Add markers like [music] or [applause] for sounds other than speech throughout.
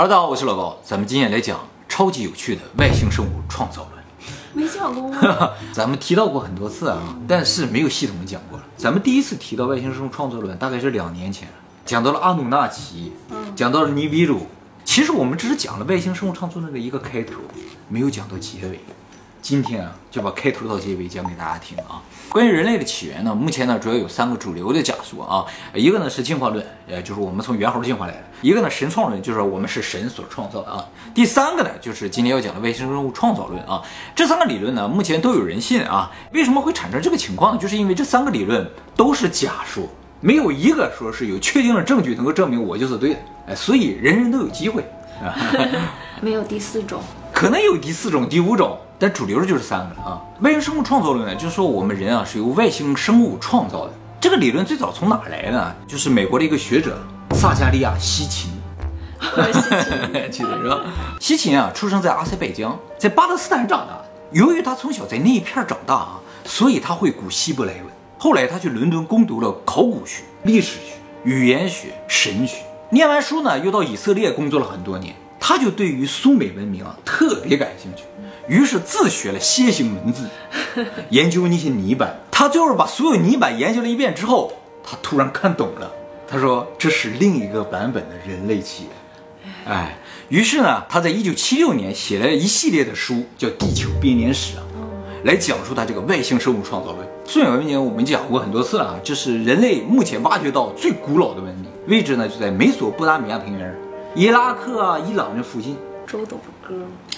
Hello，大家好，我是老高，咱们今天来讲超级有趣的外星生物创造论。没讲过吗？[laughs] 咱们提到过很多次啊，但是没有系统的讲过了。咱们第一次提到外星生物创造论，大概是两年前，讲到了阿努纳奇，讲到了尼比鲁。其实我们只是讲了外星生物创造论的一个开头，没有讲到结尾。今天啊，就把开头到结尾讲给大家听啊。关于人类的起源呢，目前呢主要有三个主流的假说啊，一个呢是进化论，呃，就是我们从猿猴进化来的；一个呢神创论，就是我们是神所创造的啊；第三个呢就是今天要讲的外星生物创造论啊。这三个理论呢，目前都有人信啊。为什么会产生这个情况呢？就是因为这三个理论都是假说，没有一个说是有确定的证据能够证明我就是对的，哎，所以人人都有机会啊。[laughs] 没有第四种，可能有第四种、第五种，但主流的就是三个了啊。外星生物创造论呢，就是说我们人啊是由外星生物创造的。这个理论最早从哪来呢？就是美国的一个学者萨加利亚西秦 [laughs] [laughs] 记得是吧？西琴啊，出生在阿塞拜疆，在巴勒斯坦长大。由于他从小在那一片长大啊，所以他会古希伯来文。后来他去伦敦攻读了考古学、历史学、语言学、神学。念完书呢，又到以色列工作了很多年。他就对于苏美文明啊特别感兴趣，于是自学了楔形文字，[laughs] 研究那些泥板。他最后把所有泥板研究了一遍之后，他突然看懂了。他说这是另一个版本的人类起源。哎，于是呢，他在一九七六年写了一系列的书，叫《地球编年史》啊，来讲述他这个外星生物创造论。苏美文明我们讲过很多次了啊，这是人类目前挖掘到最古老的文明，位置呢就在美索不达米亚平原。伊拉克啊，伊朗这附近，周董的歌。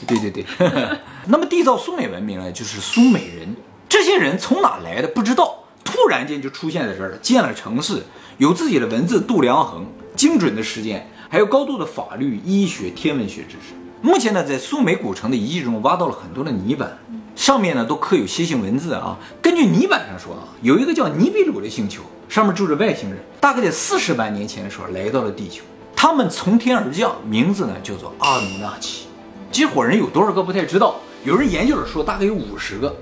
对对对，[laughs] 那么缔造苏美文明呢，就是苏美人。这些人从哪来的不知道，突然间就出现在这儿了，建了城市，有自己的文字度量衡，精准的时间，还有高度的法律、医学、天文学知识。目前呢，在苏美古城的遗迹中挖到了很多的泥板，上面呢都刻有楔形文字啊。根据泥板上说啊，有一个叫尼比鲁的星球，上面住着外星人，大概在四十万年前的时候来到了地球。他们从天而降，名字呢叫做阿努纳奇。这伙人有多少个不太知道，有人研究了说大概有五十个，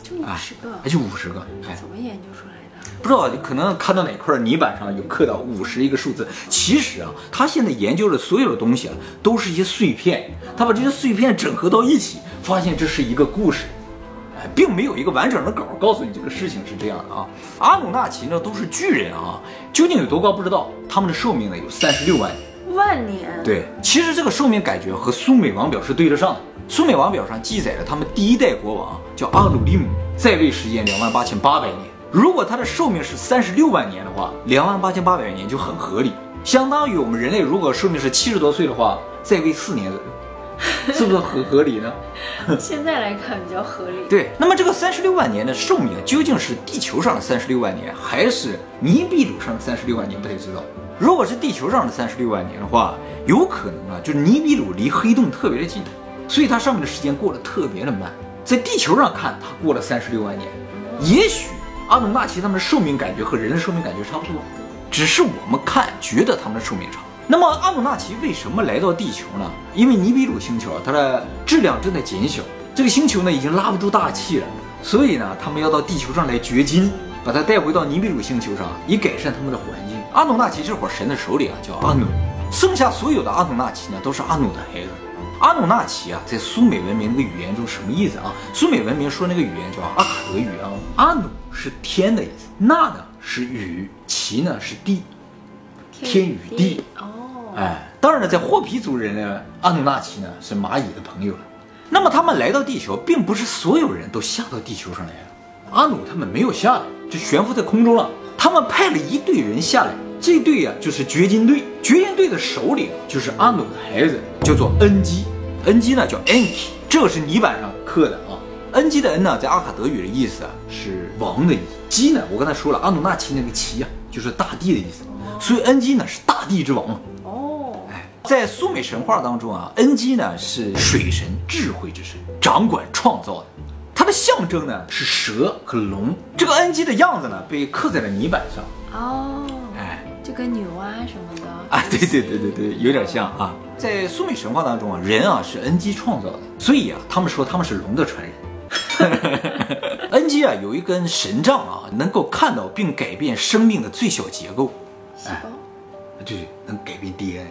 就五十个，哎就五十个。怎么研究出来的？不知道，可能看到哪块泥板上有刻到五十一个数字。其实啊，他现在研究的所有的东西啊，都是一些碎片。他把这些碎片整合到一起，发现这是一个故事。并没有一个完整的稿告诉你这个事情是这样的啊。阿努纳奇呢都是巨人啊，究竟有多高不知道。他们的寿命呢有三十六万年。万年？对，其实这个寿命感觉和苏美王表是对得上的。苏美王表上记载了他们第一代国王叫阿努利姆，在位时间两万八千八百年。如果他的寿命是三十六万年的话，两万八千八百年就很合理，相当于我们人类如果寿命是七十多岁的话，在位四年左右。[laughs] 是不是很合理呢？[laughs] 现在来看比较合理。对，那么这个三十六万年的寿命究竟是地球上的三十六万年，还是尼比鲁上的三十六万年？不太知道。如果是地球上的三十六万年的话，有可能啊，就是尼比鲁离黑洞特别的近，所以它上面的时间过得特别的慢。在地球上看，它过了三十六万年。也许阿努纳奇他们的寿命感觉和人的寿命感觉差不多，只是我们看觉得他们的寿命长。那么阿努纳奇为什么来到地球呢？因为尼比鲁星球它的质量正在减小，这个星球呢已经拉不住大气了，所以呢他们要到地球上来掘金，把它带回到尼比鲁星球上，以改善他们的环境。阿努纳奇这伙神的首领啊叫阿努，剩下所有的阿努纳奇呢都是阿努的孩子。阿努纳奇啊在苏美文明那个语言中什么意思啊？苏美文明说那个语言叫阿卡德语啊。阿努是天的意思，纳呢是雨，奇呢是地，天与地。哎，当然了，在霍皮族人呢，阿努纳奇呢是蚂蚁的朋友。那么他们来到地球，并不是所有人都下到地球上来了。阿努他们没有下来，就悬浮在空中了。他们派了一队人下来，这队呀就是掘金队。掘金队的首领就是阿努的孩子，叫做恩基。恩基呢叫 Enki，这个是泥板上刻的啊。恩基的恩呢，在阿卡德语的意思啊是王的意思。基呢，我刚才说了，阿努纳奇那个奇啊，就是大地的意思。所以恩基呢是大地之王。在苏美神话当中啊，恩基呢是水神、智慧之神，掌管创造的。它的象征呢是蛇和龙。这个恩基的样子呢被刻在了泥板上。哦，哎，就跟女娲什么的啊，对对对对对，有点像啊。在苏美神话当中啊，人啊是恩基创造的，所以啊，他们说他们是龙的传人。[laughs] 恩基啊有一根神杖啊，能够看到并改变生命的最小结构。细胞。对，能改变 DNA。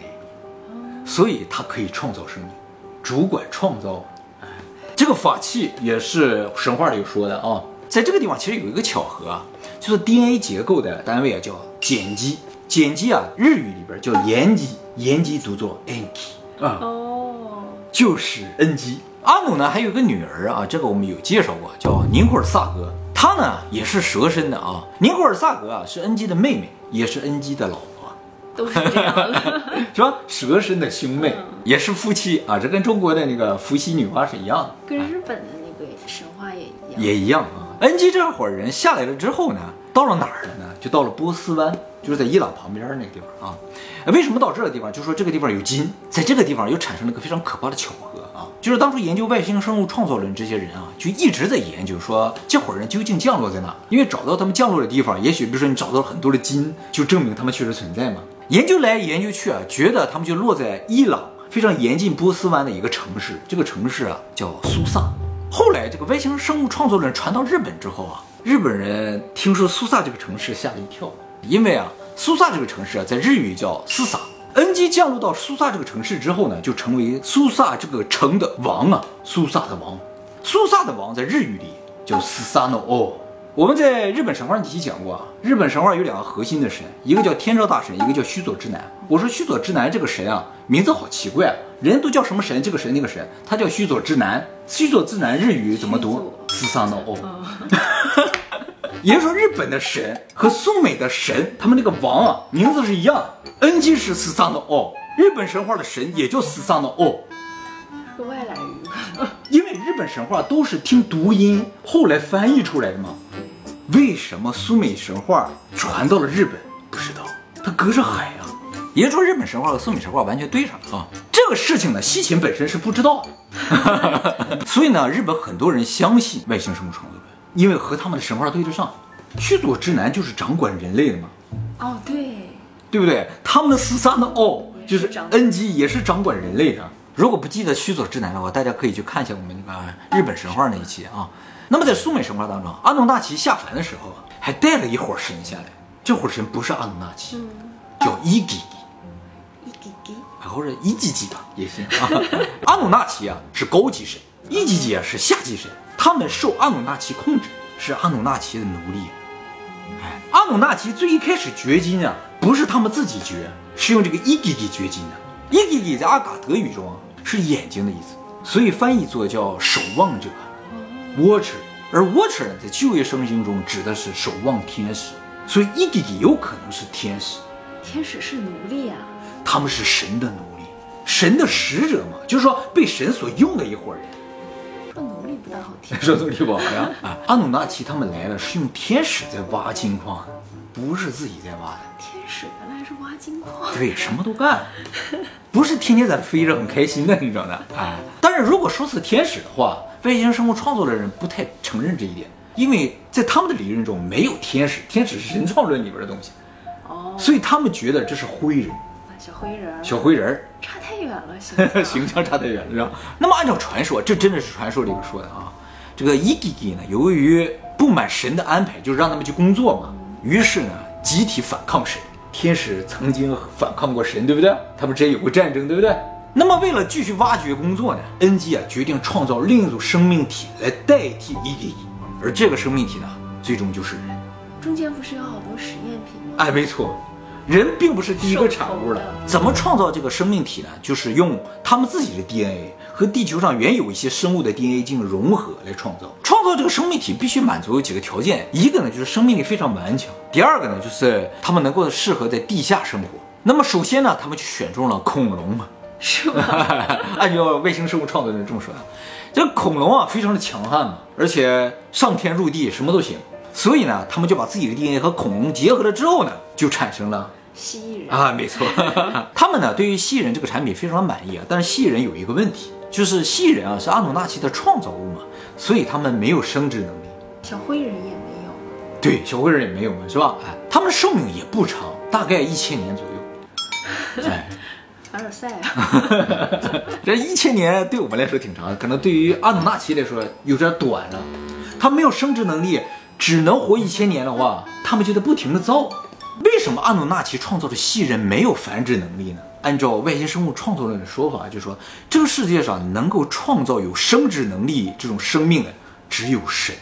所以它可以创造生命，主管创造。哎，这个法器也是神话里说的啊。在这个地方其实有一个巧合啊，就是 DNA 结构的单位啊叫碱基，碱基啊日语里边叫盐基，盐基读作 n k 啊，哦，就是 N 基。阿努呢还有个女儿啊，这个我们有介绍过，叫尼古尔萨格，她呢也是蛇身的啊。尼古尔萨格啊是 N 基的妹妹，也是 N 基的老婆，都是这样的。[laughs] 是吧？蛇身的兄妹也是夫妻啊，这跟中国的那个伏羲女娲是一样的。跟日本的那个神话也一样。也一样啊。恩基这伙人下来了之后呢，到了哪儿了呢？就到了波斯湾，就是在伊朗旁边那个地方啊。为什么到这个地方？就说这个地方有金，在这个地方又产生了个非常可怕的巧合啊，就是当初研究外星生物创造论这些人啊，就一直在研究说这伙人究竟降落在哪？因为找到他们降落的地方，也许比如说你找到了很多的金，就证明他们确实存在嘛。研究来研究去啊，觉得他们就落在伊朗非常严禁波斯湾的一个城市，这个城市啊叫苏萨。后来这个外星生物创作论传到日本之后啊，日本人听说苏萨这个城市吓了一跳，因为啊，苏萨这个城市啊，在日语叫斯萨。恩基降落到苏萨这个城市之后呢，就成为苏萨这个城的王啊，苏萨的王。苏萨的王在日语里叫斯萨诺哦。我们在日本神话体讲过啊，日本神话有两个核心的神，一个叫天照大神，一个叫须佐之男。我说须佐之男这个神啊，名字好奇怪啊，人都叫什么神，这个神那个神，他叫须佐之男。须佐之男日语怎么读？斯桑诺哦。[laughs] 也就是说，日本的神和苏美的神，他们那个王啊，名字是一样的。恩基是斯桑诺哦，日本神话的神也叫斯桑诺哦。是个外来语。因为日本神话都是听读音后来翻译出来的嘛。为什么苏美神话传到了日本？不知道，它隔着海啊。也就是说，日本神话和苏美神话完全对上了啊。这个事情呢，西秦本身是不知道的，[laughs] 所以呢，日本很多人相信外星生物创造论，因为和他们的神话对得上。须佐之男就是掌管人类的嘛，哦，对，对不对？他们的四三的哦，就是掌 N 基也是掌管人类的。如果不记得须佐之男的话，大家可以去看一下我们那个日本神话那一期啊。那么在苏美神话当中，阿努纳奇下凡的时候啊，还带了一伙神下来。这伙神不是阿努纳奇，叫伊吉吉，一滴滴。或者伊吉吉吧也行啊。[laughs] 阿努纳奇啊是高级神，伊吉吉啊是下级神，他们受阿努纳奇控制，是阿努纳奇的奴隶。哎，阿努纳奇最一开始掘金啊，不是他们自己掘，是用这个伊吉吉掘金的。伊吉吉在阿卡德语中啊是眼睛的意思，所以翻译作叫守望者 （watcher）。而 watcher 呢，在旧约圣经中指的是守望天使，所以伊吉吉有可能是天使，天使是奴隶啊。他们是神的奴隶，神的使者嘛，就是说被神所用的一伙人。说奴隶不大好听。[laughs] 说奴隶不好呀？啊，阿努纳奇他们来了是用天使在挖金矿，不是自己在挖的。天使原来是挖金矿。对，什么都干，[laughs] 不是天天在飞着很开心的，你知道的。哎，但是如果说是天使的话，外星生物创作的人不太承认这一点，因为在他们的理论中没有天使，天使是神创论里边的东西，哦，所以他们觉得这是灰人，小灰人儿。小灰人儿。差太远了，形象 [laughs] 形象差太远了，是吧？那么按照传说，这真的是传说里边说的啊。这个伊吉吉呢，由于不满神的安排，就是让他们去工作嘛，于是呢，集体反抗神。天使曾经反抗过神，对不对？他们之间有过战争，对不对？那么为了继续挖掘工作呢，恩基啊决定创造另一组生命体来代替伊吉吉，而这个生命体呢，最终就是人。中间不是有好多实验品吗？哎，没错，人并不是第一个产物了。怎么创造这个生命体呢？就是用他们自己的 DNA 和地球上原有一些生物的 DNA 进行融合来创造。创造这个生命体必须满足有几个条件，一个呢就是生命力非常顽强，第二个呢就是他们能够适合在地下生活。那么首先呢，他们就选中了恐龙嘛，是吗？按照外星生物创造人这么说啊，这恐龙啊非常的强悍嘛，而且上天入地什么都行，所以呢，他们就把自己的 DNA 和恐龙结合了之后呢，就产生了蜥蜴人。啊，没错，[laughs] 他们呢对于蜥蜴人这个产品非常满意啊，但是蜥蜴人有一个问题，就是蜥蜴人啊是阿努纳奇的创造物嘛，所以他们没有生殖能力，像灰人也没有。对，小灰人也没有嘛，是吧？哎，他们的寿命也不长，大概一千年左右。哎，[laughs] 凡尔赛啊！这一千年对我们来说挺长，可能对于阿努纳奇来说有点短了。他没有生殖能力，只能活一千年的话，他们就得不停的造。为什么阿努纳奇创造的蜥蜴人没有繁殖能力呢？按照外星生物创作论的说法，就说这个世界上能够创造有生殖能力这种生命的只有神，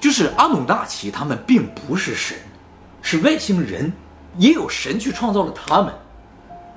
就是阿努纳奇他们并不是神，是外星人，也有神去创造了他们，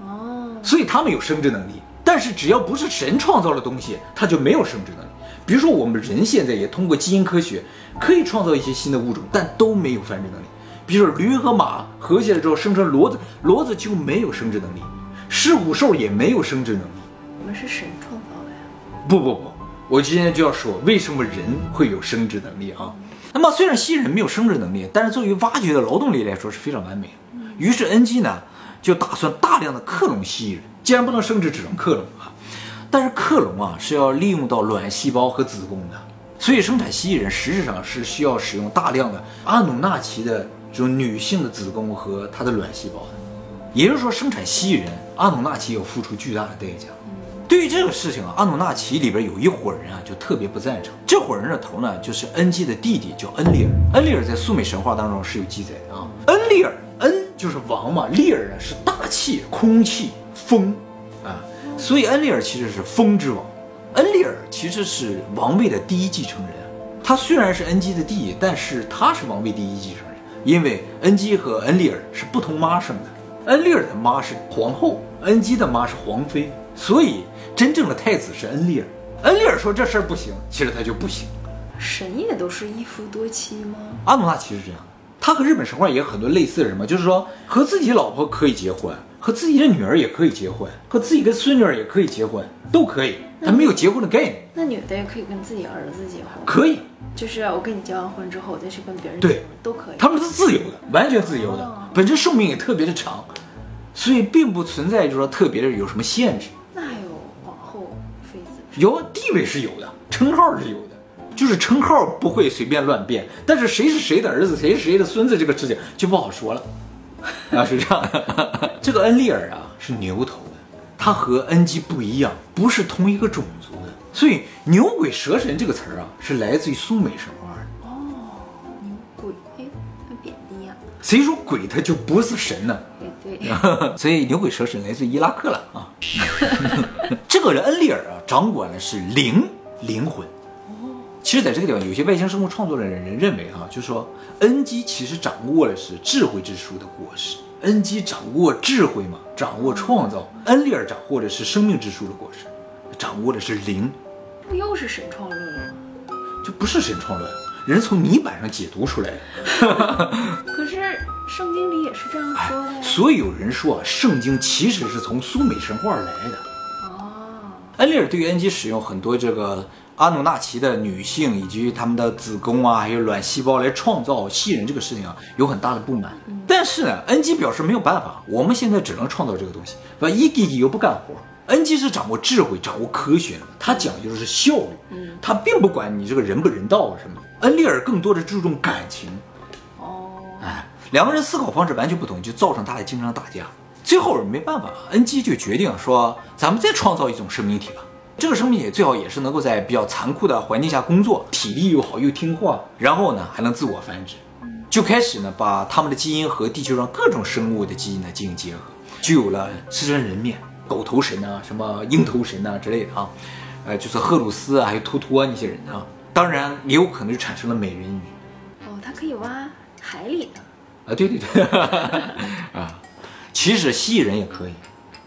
哦，所以他们有生殖能力。但是只要不是神创造的东西，它就没有生殖能力。比如说我们人现在也通过基因科学可以创造一些新的物种，但都没有繁殖能力。比如说驴和马合起来之后生成骡子，骡子就没有生殖能力，狮虎兽也没有生殖能力。我们是神创造的呀。不不不，我今天就要说为什么人会有生殖能力啊？那么虽然蜥蜴人没有生殖能力，但是作为挖掘的劳动力来说是非常完美的。于是，NG 呢就打算大量的克隆蜥蜴人，既然不能生殖，只能克隆啊。但是克隆啊是要利用到卵细胞和子宫的，所以生产蜥蜴人实质上是需要使用大量的阿努纳奇的这种女性的子宫和她的卵细胞的。也就是说，生产蜥蜴人，阿努纳奇要付出巨大的代价。对于这个事情啊，阿努纳奇里边有一伙人啊，就特别不赞成。这伙人的头呢，就是恩基的弟弟，叫恩利尔。恩利尔在苏美神话当中是有记载的啊。恩利尔，恩就是王嘛，利尔呢是大气、空气、风啊，所以恩利尔其实是风之王。恩利尔其实是王位的第一继承人。他虽然是恩基的弟，但是他是王位第一继承人，因为恩基和恩利尔是不同妈生的。恩利尔的妈是皇后，恩基的妈是皇妃，所以真正的太子是恩利尔。恩利尔说这事儿不行，其实他就不行。神也都是一夫多妻吗？阿努纳奇是这样，他和日本神话也有很多类似的什么，就是说和自己老婆可以结婚，和自己的女儿也可以结婚，和自己的孙女儿也可以结婚，都可以。他没有结婚的概念，那女的也可以跟自己儿子结婚，可以，就是我跟你结完婚之后，我再去跟别人对结婚都可以。他们是自由的，完全自由的哦，本身寿命也特别的长，所以并不存在就是说特别的有什么限制。有地位是有的，称号是有的，就是称号不会随便乱变，但是谁是谁的儿子，谁是谁的孙子这个事情就不好说了。啊，是这样的。[laughs] 这个恩利尔啊是牛头的，他和恩基不一样，不是同一个种族的，所以牛鬼蛇神这个词儿啊是来自于苏美神话的。哦牛鬼，哎，很贬低呀、谁说鬼他就不是神呢？也对，[laughs] 所以牛鬼蛇神来自伊拉克了啊。[laughs] 这个人恩利尔啊，掌管的是灵灵魂。其实，在这个地方，有些外星生物创作的人认为哈、就是说恩基其实掌握的是智慧之树的果实。恩基掌握智慧嘛，掌握创造；恩利尔掌握的是生命之树的果实，掌握的是灵，不又是神创论了吗？这不是神创论，人从泥板上解读出来的。[laughs] 可是圣经里也是这样说的呀。所以有人说啊，圣经其实是从苏美神话而来的。哦，恩利尔对于恩基使用很多这个阿努纳奇的女性以及他们的子宫啊，还有卵细胞来创造蜥蜴人这个事情啊，有很大的不满。但是呢，恩基表示没有办法，我们现在只能创造这个东西，把一弟弟又不干活。恩基是掌握智慧、掌握科学的，他讲究的是效率，嗯他并不管你这个人不人道啊什么的。恩利尔更多的注重感情，哦，哎，两个人思考方式完全不同，就造成他俩经常打架。最后没办法，恩基就决定说，咱们再创造一种生命体吧。这个生命体最好也是能够在比较残酷的环境下工作，体力又好又听话，然后呢还能自我繁殖。就开始呢把他们的基因和地球上各种生物的基因呢进行结合，就有了狮身人面、狗头神啊、什么鹰头神啊之类的啊，呃，就是赫鲁斯啊，还有托托那些人啊。当然也有可能就产生了美人鱼。哦，它可以挖海里的。啊，对对对，[laughs] 啊，其实蜥蜴人也可以，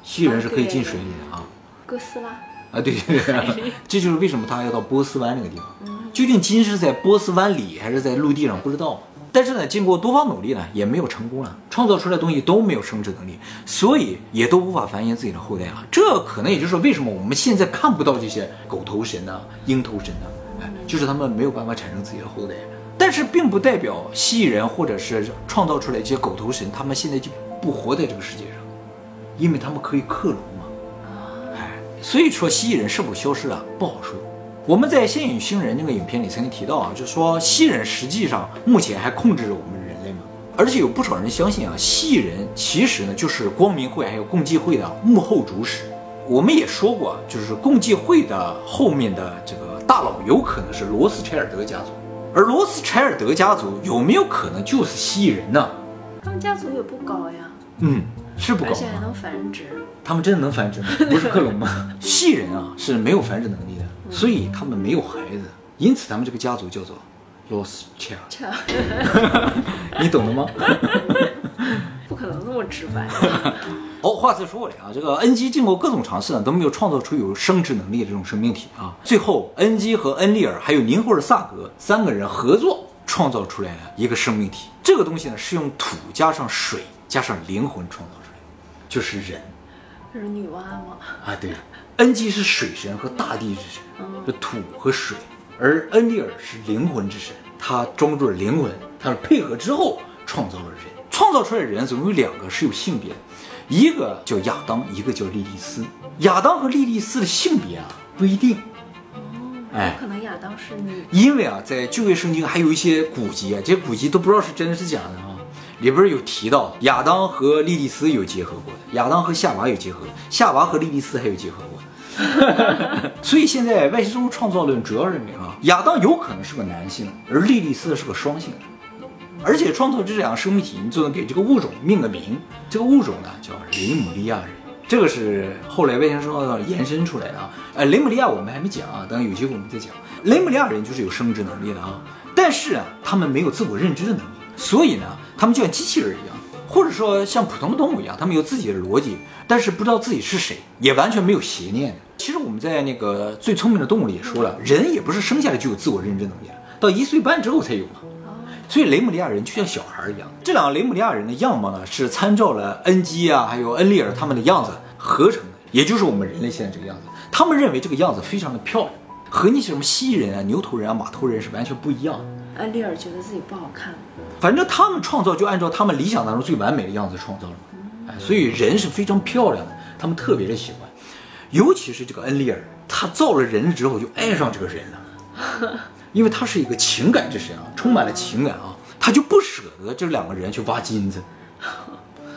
蜥蜴人是可以进水里的啊。哥斯拉，啊，对对对，[laughs] 这就是为什么他要到波斯湾那个地方。究竟金是在波斯湾里还是在陆地上，不知道。但是呢，经过多方努力呢，也没有成功啊，创造出来的东西都没有生殖能力，所以也都无法繁衍自己的后代啊。这可能也就是说，为什么我们现在看不到这些狗头神呐、鹰头神呐、哎，就是他们没有办法产生自己的后代。但是并不代表蜥蜴人或者是创造出来一些狗头神，他们现在就不活在这个世界上，因为他们可以克隆嘛。哎，所以说蜥蜴人是否消失了，不好说。我们在《仙与星人》那个影片里曾经提到啊，就说蜥蜴人实际上目前还控制着我们人类嘛，而且有不少人相信啊，蜥蜴人其实呢就是光明会还有共济会的幕后主使。我们也说过，就是共济会的后面的这个大佬有可能是罗斯柴尔德家族，而罗斯柴尔德家族有没有可能就是蜥蜴人呢？他们家族也不高呀。嗯，是不高吗？而且还能繁殖。他们真的能繁殖吗？[laughs] 不是克隆吗？蜥蜴人啊是没有繁殖能力的，所以他们没有孩子，因此他们这个家族叫做 Rothschild。这 [laughs] 你懂了吗？[laughs] 不可能这么直白。[laughs] 哦，话再说回来啊，这个恩基经过各种尝试呢，都没有创造出有生殖能力的这种生命体啊。最后，恩基和恩利尔还有宁霍尔萨格三个人合作创造出来了一个生命体。这个东西呢，是用土加上水加上灵魂创造出来的，就是人这是女娲吗？啊。对，恩基是水神和大地之神，这土和水，而恩利尔是灵魂之神，他装入了灵魂，他是配合之后创造了人。创造出来的人总共有两个是有性别的，一个叫亚当，一个叫莉莉丝。亚当和莉莉丝的性别啊不一定，哎有可能亚当是女。因为啊，在旧约圣经还有一些古籍啊，这些古籍都不知道是真的是假的啊。里边有提到亚当和莉莉丝有结合过的，亚当和夏娃有结合，夏娃和莉莉丝还有结合过的。[laughs] 所以现在外星生物创造论主要认为啊，亚当有可能是个男性，而莉莉丝是个双性。而且创造这两个生命体，你就能给这个物种命个名。这个物种呢叫雷姆利亚人，这个是后来外星生物延伸出来的啊。呃，雷姆利亚我们还没讲啊，等有机会我们再讲。雷姆利亚人就是有生殖能力的啊，但是啊，他们没有自我认知的能力，所以呢，他们就像机器人一样，或者说像普通的动物一样，他们有自己的逻辑，但是不知道自己是谁，也完全没有邪念。其实我们在那个最聪明的动物里也说了，人也不是生下来就有自我认知能力的，到一岁半之后才有嘛。所以雷姆利亚人就像小孩一样。这两个雷姆利亚人的样貌呢，是参照了恩基啊，还有恩利尔他们的样子合成的，也就是我们人类现在这个样子。他们认为这个样子非常的漂亮，和那些什么蜥蜴人啊、牛头人啊、马头人是完全不一样的。安利尔觉得自己不好看，反正他们创造就按照他们理想当中最完美的样子创造了，哎，所以人是非常漂亮的，他们特别的喜欢。尤其是这个恩利尔，他造了人之后就爱上这个人了。因为他是一个情感之神啊，充满了情感啊，他就不舍得这两个人去挖金子，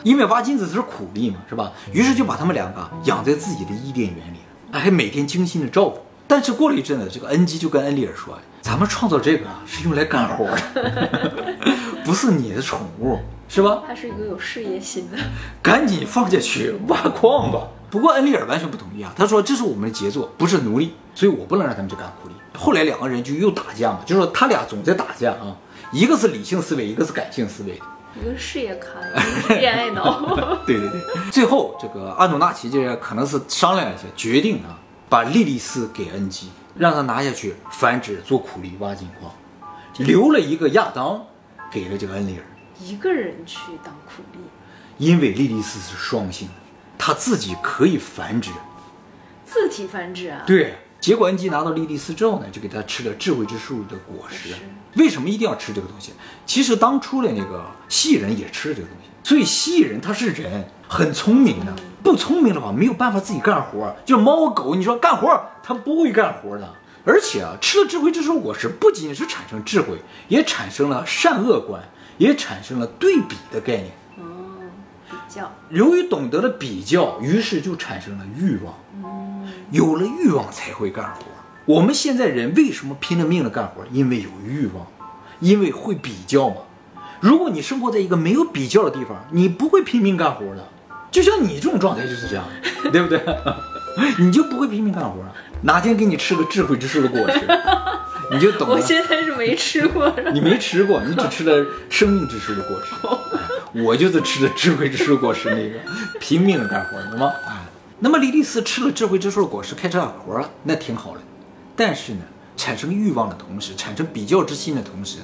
因为挖金子是苦力嘛，是吧？于是就把他们两个养在自己的伊甸园里，还每天精心的照顾。但是过了一阵子，这个恩基就跟恩利尔说：“咱们创造这个啊，是用来干活的，[laughs] 不是你的宠物，是吧？他是一个有事业心的。赶紧放下去挖矿吧。”不过恩利尔完全不同意啊，他说：“这是我们的杰作，不是奴隶，所以我不能让他们去干苦力。”后来两个人就又打架嘛，就说他俩总在打架啊，一个是理性思维，一个是感性思维。一个是事业咖，一个是恋爱脑。[laughs] 对对对，最后这个阿努纳奇这可能是商量一下，决定啊，把莉莉丝给恩基，让他拿下去繁殖做苦力挖金矿，留了一个亚当给了这个恩里尔，一个人去当苦力，因为莉莉丝是双性，她自己可以繁殖。自体繁殖啊？对。结果恩基拿到莉莉丝之后呢，就给他吃了智慧之树的果实。为什么一定要吃这个东西？其实当初的那个蜥蜴人也吃了这个东西，所以蜥蜴人他是人，很聪明的。不聪明的话，没有办法自己干活。就猫狗，你说干活，它不会干活的。而且啊，吃了智慧之树果实，不仅是产生智慧，也产生了善恶观，也产生了对比的概念。哦，比较。由于懂得了比较，于是就产生了欲望。有了欲望才会干活。我们现在人为什么拼了命的干活？因为有欲望，因为会比较嘛。如果你生活在一个没有比较的地方，你不会拼命干活的。就像你这种状态就是这样，对不对？[laughs] 你就不会拼命干活。哪天给你吃个智慧之树的果实，你就懂了。[laughs] 我现在是没吃过，你没吃过，你只吃了生命之树的果实。[laughs] 我就是吃的智慧之树果实那个，拼命的干活，懂吗？哎。那么莉莉丝吃了智慧之树的果实，开始干活了，那挺好的。但是呢，产生欲望的同时，产生比较之心的同时，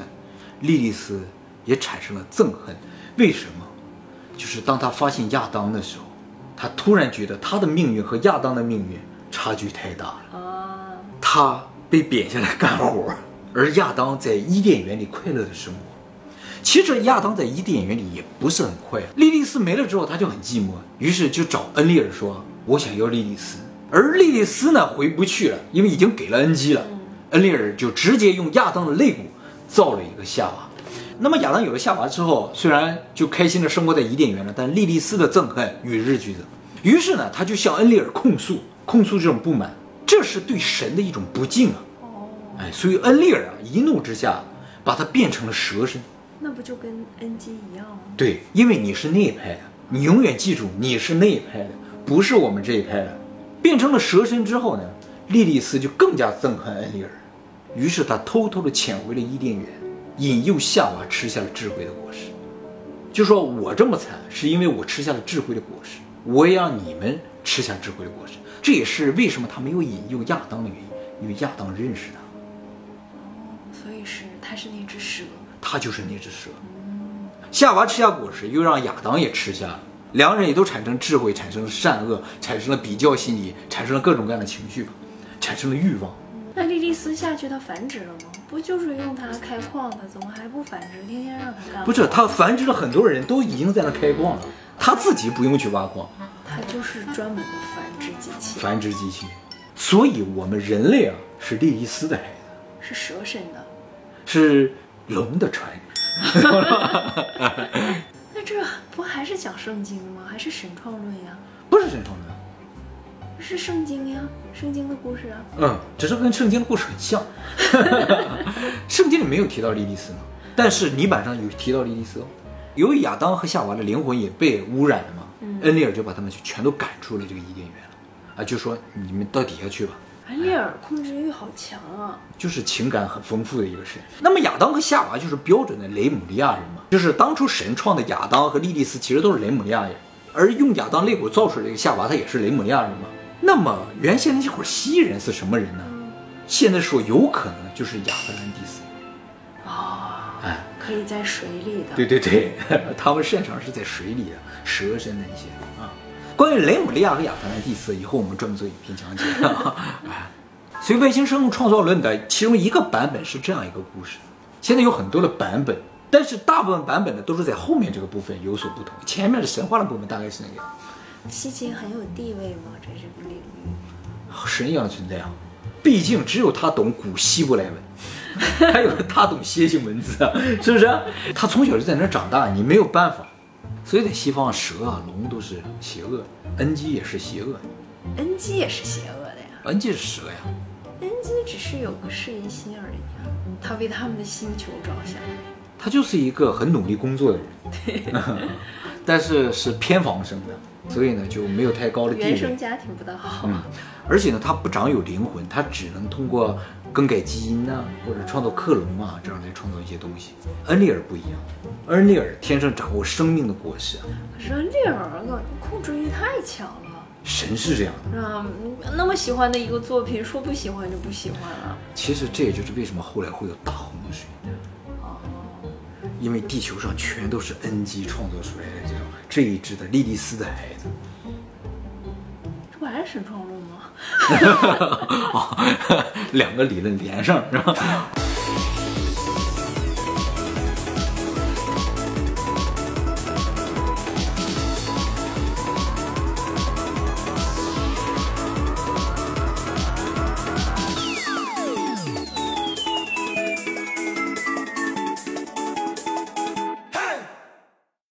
莉莉丝也产生了憎恨。为什么？就是当她发现亚当的时候，她突然觉得她的命运和亚当的命运差距太大了。啊，她被贬下来干活，而亚当在伊甸园里快乐的生活。其实亚当在伊甸园里也不是很快。莉莉丝没了之后，他就很寂寞，于是就找恩利尔说。我想要莉莉丝，而莉莉丝呢回不去了，因为已经给了恩基了。恩利尔就直接用亚当的肋骨造了一个夏娃。那么亚当有了夏娃之后，虽然就开心的生活在伊甸园了，但莉莉丝的憎恨与日俱增。于是呢，他就向恩利尔控诉，控诉这种不满，这是对神的一种不敬啊。哦，哎，所以恩利尔啊一怒之下，把他变成了蛇身。那不就跟恩基一样吗？对，因为你是那一派的。你永远记住，你是那一派的，不是我们这一派的。变成了蛇身之后呢，莉莉丝就更加憎恨恩利尔，于是她偷偷的潜回了伊甸园，引诱夏娃吃下了智慧的果实。就说我这么惨，是因为我吃下了智慧的果实，我也让你们吃下智慧的果实。这也是为什么他没有引诱亚当的原因，因为亚当认识他，所以是他是那只蛇。他就是那只蛇。夏娃吃下果实，又让亚当也吃下了，两人也都产生智慧，产生了善恶，产生了比较心理，产生了各种各样的情绪吧，产生了欲望。那莉莉丝下去它繁殖了吗？不就是用它开矿的，怎么还不繁殖？天天让它干。不是，它繁殖了很多人都已经在那开矿了，它自己不用去挖矿，它就是专门的繁殖机器，繁殖机器。所以我们人类啊，是莉莉丝的孩子，是蛇身的。是龙的传人。[laughs] 那这不还是讲圣经吗？还是神创论呀？不是神创论，是圣经呀，圣经的故事啊。嗯，只是跟圣经的故事很像。[laughs] 圣经里没有提到莉莉丝嘛，但是泥板上有提到莉莉丝哦。由于亚当和夏娃的灵魂也被污染了嘛，恩利尔就把他们就全都赶出了这个伊甸园了，啊，就说你们到底下去吧。安利尔控制欲好强啊！就是情感很丰富的一个神。那么亚当和夏娃就是标准的雷姆利亚人嘛，就是当初神创的亚当和莉莉丝其实都是雷姆利亚人，而用亚当肋骨造出来的夏娃，他也是雷姆利亚人嘛。那么原先那伙蜥蜴人是什么人呢？现在说有可能就是亚特兰蒂斯。哦，哎，可以在水里的。对对对，[laughs] 他们擅长是在水里的蛇身的一些啊。关于雷姆利亚和亚特兰蒂斯，以后我们专门做影片讲解。[laughs] 哎，所以外星生物创造论的其中一个版本是这样一个故事。现在有很多的版本，但是大部分版本呢都是在后面这个部分有所不同。前面的神话的部分大概是那个样西芹很有地位吗？在这个领域？神一样的存在啊。毕竟只有他懂古希伯来文，还有他懂楔形文字啊，是不是？他从小就在那儿长大，你没有办法。所以在西方，蛇啊、龙都是邪恶的，N G 也是邪恶的恩基也是邪恶的呀。，N G 是蛇呀。恩基只是有个适应心而已啊，他为他们的星球着想。他就是一个很努力工作的人，对 [laughs] 但是是偏房生的，所以呢就没有太高的地位原生。家庭不大好。嗯，而且呢，他不长有灵魂，他只能通过更改基因呐、或者创造克隆啊，这样来创造一些东西。恩利尔不一样，恩利尔天生掌握生命的果实啊，可是恩利尔个控制欲太强了。神是这样的。啊？嗯那么喜欢的一个作品，说不喜欢就不喜欢了。其实这也就是为什么后来会有大洪水，哦，因为地球上全都是恩基创作出来的这种这一支的莉莉丝的孩子。这不还是神创论 [laughs] 吗？两个理论连上是吧？